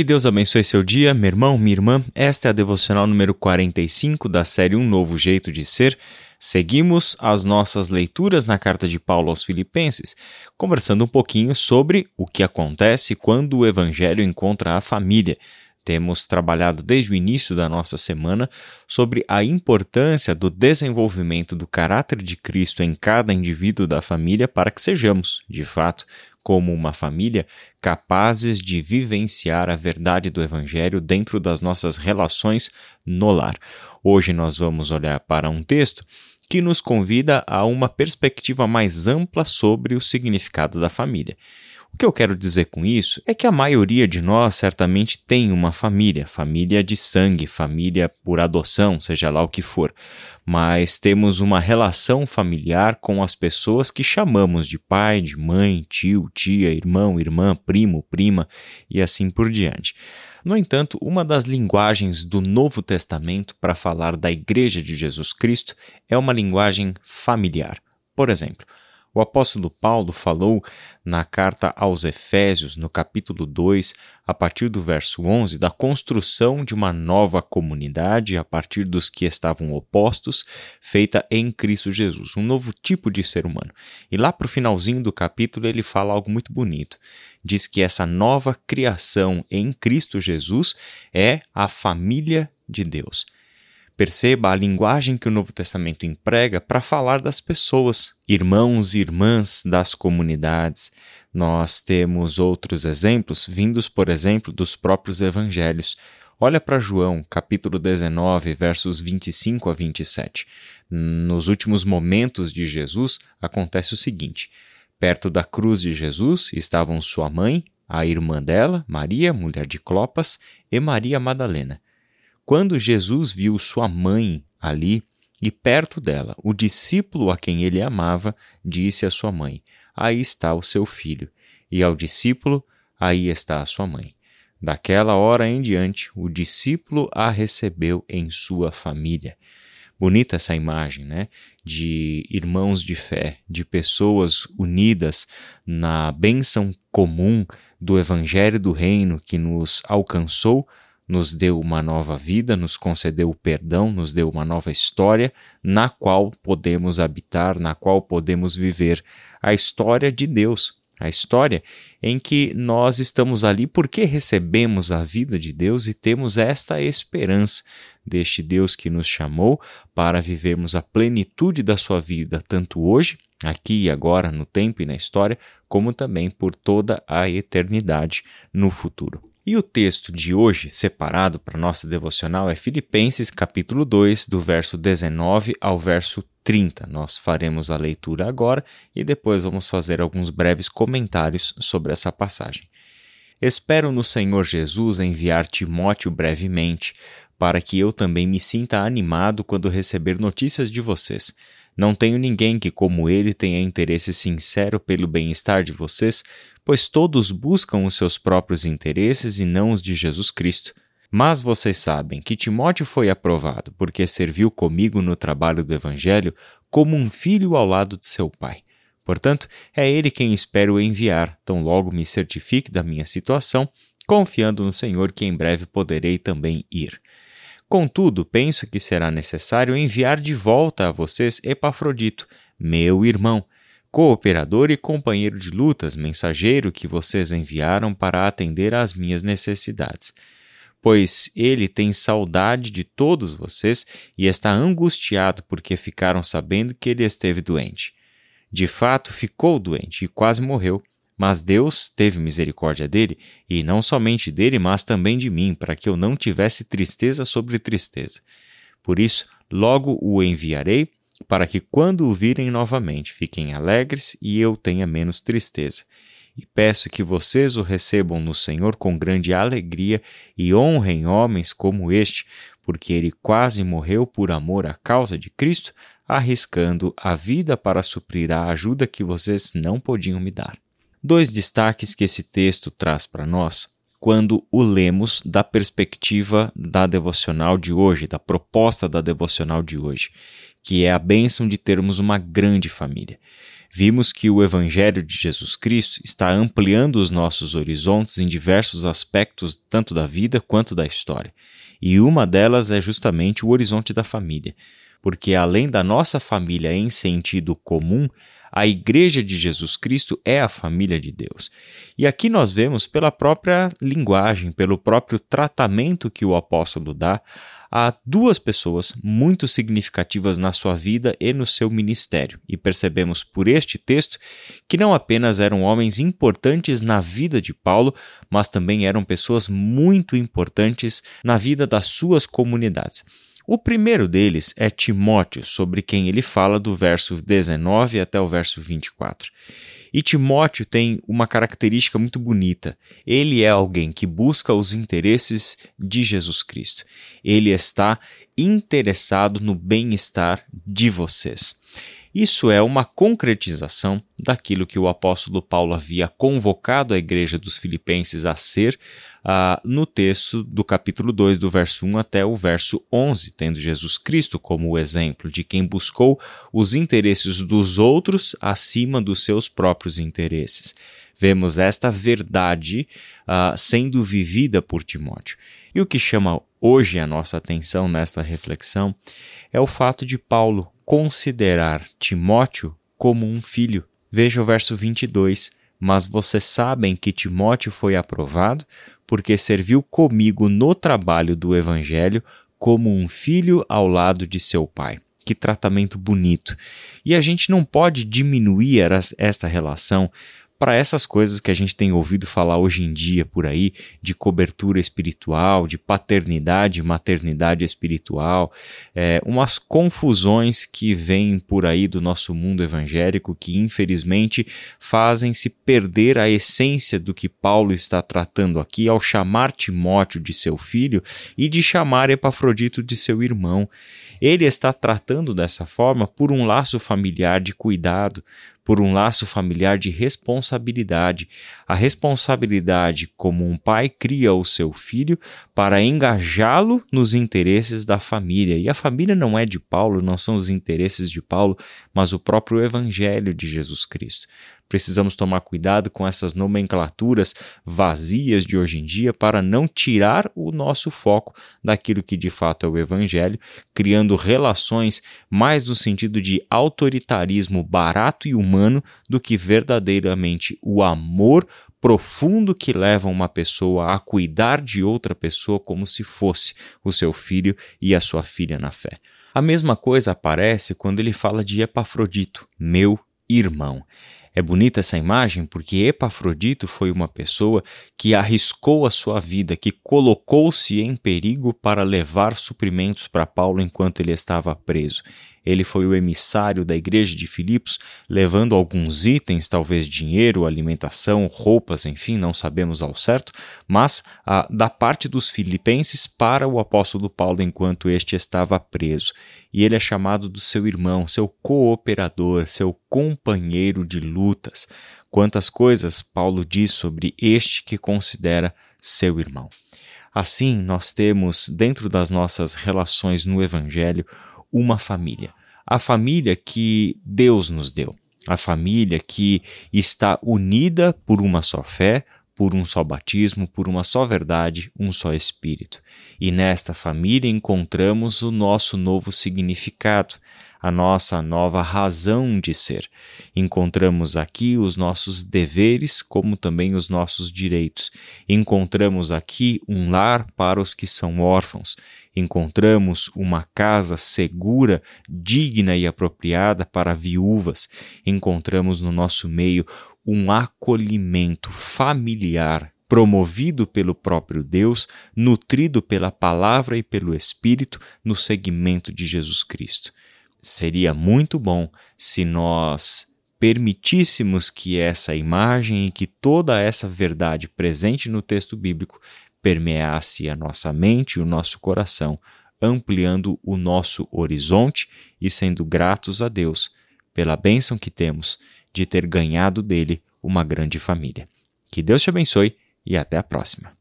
Que Deus abençoe seu dia, meu irmão, minha irmã. Esta é a devocional número 45 da série Um Novo Jeito de Ser. Seguimos as nossas leituras na carta de Paulo aos Filipenses, conversando um pouquinho sobre o que acontece quando o evangelho encontra a família. Temos trabalhado desde o início da nossa semana sobre a importância do desenvolvimento do caráter de Cristo em cada indivíduo da família para que sejamos, de fato, como uma família, capazes de vivenciar a verdade do Evangelho dentro das nossas relações no lar. Hoje nós vamos olhar para um texto que nos convida a uma perspectiva mais ampla sobre o significado da família. O que eu quero dizer com isso é que a maioria de nós certamente tem uma família, família de sangue, família por adoção, seja lá o que for, mas temos uma relação familiar com as pessoas que chamamos de pai, de mãe, tio, tia, irmão, irmã, primo, prima e assim por diante. No entanto, uma das linguagens do Novo Testamento para falar da Igreja de Jesus Cristo é uma linguagem familiar. Por exemplo, o apóstolo Paulo falou na carta aos Efésios, no capítulo 2, a partir do verso 11, da construção de uma nova comunidade a partir dos que estavam opostos, feita em Cristo Jesus, um novo tipo de ser humano. E lá para o finalzinho do capítulo ele fala algo muito bonito. Diz que essa nova criação em Cristo Jesus é a família de Deus. Perceba a linguagem que o Novo Testamento emprega para falar das pessoas, irmãos e irmãs das comunidades. Nós temos outros exemplos, vindos, por exemplo, dos próprios evangelhos. Olha para João, capítulo 19, versos 25 a 27. Nos últimos momentos de Jesus, acontece o seguinte: perto da cruz de Jesus estavam sua mãe, a irmã dela, Maria, mulher de Clopas, e Maria Madalena. Quando Jesus viu sua mãe ali e perto dela, o discípulo a quem ele amava disse à sua mãe: Aí está o seu filho. E ao discípulo: Aí está a sua mãe. Daquela hora em diante, o discípulo a recebeu em sua família. Bonita essa imagem, né? De irmãos de fé, de pessoas unidas na bênção comum do Evangelho do Reino que nos alcançou nos deu uma nova vida, nos concedeu o perdão, nos deu uma nova história na qual podemos habitar, na qual podemos viver a história de Deus, a história em que nós estamos ali porque recebemos a vida de Deus e temos esta esperança deste Deus que nos chamou para vivermos a plenitude da sua vida, tanto hoje, aqui e agora, no tempo e na história, como também por toda a eternidade no futuro. E o texto de hoje, separado para nossa devocional, é Filipenses capítulo 2, do verso 19 ao verso 30. Nós faremos a leitura agora e depois vamos fazer alguns breves comentários sobre essa passagem. Espero no Senhor Jesus enviar Timóteo brevemente, para que eu também me sinta animado quando receber notícias de vocês. Não tenho ninguém que, como ele, tenha interesse sincero pelo bem-estar de vocês, pois todos buscam os seus próprios interesses e não os de Jesus Cristo. Mas vocês sabem que Timóteo foi aprovado porque serviu comigo no trabalho do Evangelho como um filho ao lado de seu pai. Portanto, é ele quem espero enviar, tão logo me certifique da minha situação, confiando no Senhor que em breve poderei também ir. Contudo, penso que será necessário enviar de volta a vocês Epafrodito, meu irmão, cooperador e companheiro de lutas, mensageiro que vocês enviaram para atender às minhas necessidades. Pois ele tem saudade de todos vocês e está angustiado porque ficaram sabendo que ele esteve doente. De fato, ficou doente e quase morreu. Mas Deus teve misericórdia dele, e não somente dele, mas também de mim, para que eu não tivesse tristeza sobre tristeza. Por isso, logo o enviarei para que quando o virem novamente fiquem alegres e eu tenha menos tristeza. E peço que vocês o recebam no Senhor com grande alegria e honrem homens como este, porque ele quase morreu por amor à causa de Cristo, arriscando a vida para suprir a ajuda que vocês não podiam me dar. Dois destaques que esse texto traz para nós quando o lemos da perspectiva da devocional de hoje, da proposta da devocional de hoje que é a bênção de termos uma grande família. Vimos que o Evangelho de Jesus Cristo está ampliando os nossos horizontes em diversos aspectos, tanto da vida quanto da história. E uma delas é justamente o horizonte da família, porque além da nossa família em sentido comum, a Igreja de Jesus Cristo é a família de Deus. E aqui nós vemos, pela própria linguagem, pelo próprio tratamento que o apóstolo dá, a duas pessoas muito significativas na sua vida e no seu ministério. E percebemos por este texto que não apenas eram homens importantes na vida de Paulo, mas também eram pessoas muito importantes na vida das suas comunidades. O primeiro deles é Timóteo, sobre quem ele fala do verso 19 até o verso 24. E Timóteo tem uma característica muito bonita. Ele é alguém que busca os interesses de Jesus Cristo. Ele está interessado no bem-estar de vocês. Isso é uma concretização daquilo que o apóstolo Paulo havia convocado a igreja dos Filipenses a ser uh, no texto do capítulo 2, do verso 1 até o verso 11, tendo Jesus Cristo como o exemplo de quem buscou os interesses dos outros acima dos seus próprios interesses. Vemos esta verdade uh, sendo vivida por Timóteo. E o que chama hoje a nossa atenção nesta reflexão é o fato de Paulo considerar Timóteo como um filho. Veja o verso 22. Mas vocês sabem que Timóteo foi aprovado porque serviu comigo no trabalho do Evangelho como um filho ao lado de seu pai. Que tratamento bonito! E a gente não pode diminuir esta relação para essas coisas que a gente tem ouvido falar hoje em dia por aí, de cobertura espiritual, de paternidade maternidade espiritual, é, umas confusões que vêm por aí do nosso mundo evangélico que infelizmente fazem se perder a essência do que Paulo está tratando aqui ao chamar Timóteo de seu filho e de chamar Epafrodito de seu irmão. Ele está tratando dessa forma por um laço familiar de cuidado, por um laço familiar de responsabilidade. A responsabilidade como um pai cria o seu filho para engajá-lo nos interesses da família. E a família não é de Paulo, não são os interesses de Paulo, mas o próprio evangelho de Jesus Cristo. Precisamos tomar cuidado com essas nomenclaturas vazias de hoje em dia para não tirar o nosso foco daquilo que de fato é o Evangelho, criando relações mais no sentido de autoritarismo barato e humano do que verdadeiramente o amor profundo que leva uma pessoa a cuidar de outra pessoa como se fosse o seu filho e a sua filha na fé. A mesma coisa aparece quando ele fala de Epafrodito, meu irmão. É bonita essa imagem porque Epafrodito foi uma pessoa que arriscou a sua vida, que colocou-se em perigo para levar suprimentos para Paulo enquanto ele estava preso. Ele foi o emissário da igreja de Filipos, levando alguns itens, talvez dinheiro, alimentação, roupas, enfim, não sabemos ao certo, mas ah, da parte dos filipenses para o apóstolo Paulo enquanto este estava preso. E ele é chamado do seu irmão, seu cooperador, seu companheiro de lutas. Quantas coisas Paulo diz sobre este que considera seu irmão. Assim, nós temos, dentro das nossas relações no Evangelho, uma família. A família que Deus nos deu. A família que está unida por uma só fé, por um só batismo, por uma só verdade, um só Espírito. E nesta família encontramos o nosso novo significado, a nossa nova razão de ser. Encontramos aqui os nossos deveres, como também os nossos direitos. Encontramos aqui um lar para os que são órfãos. Encontramos uma casa segura, digna e apropriada para viúvas. Encontramos no nosso meio um acolhimento familiar promovido pelo próprio Deus, nutrido pela palavra e pelo Espírito no segmento de Jesus Cristo seria muito bom se nós permitíssemos que essa imagem e que toda essa verdade presente no texto bíblico permeasse a nossa mente e o nosso coração, ampliando o nosso horizonte e sendo gratos a Deus pela bênção que temos de ter ganhado dele uma grande família. Que Deus te abençoe e até a próxima.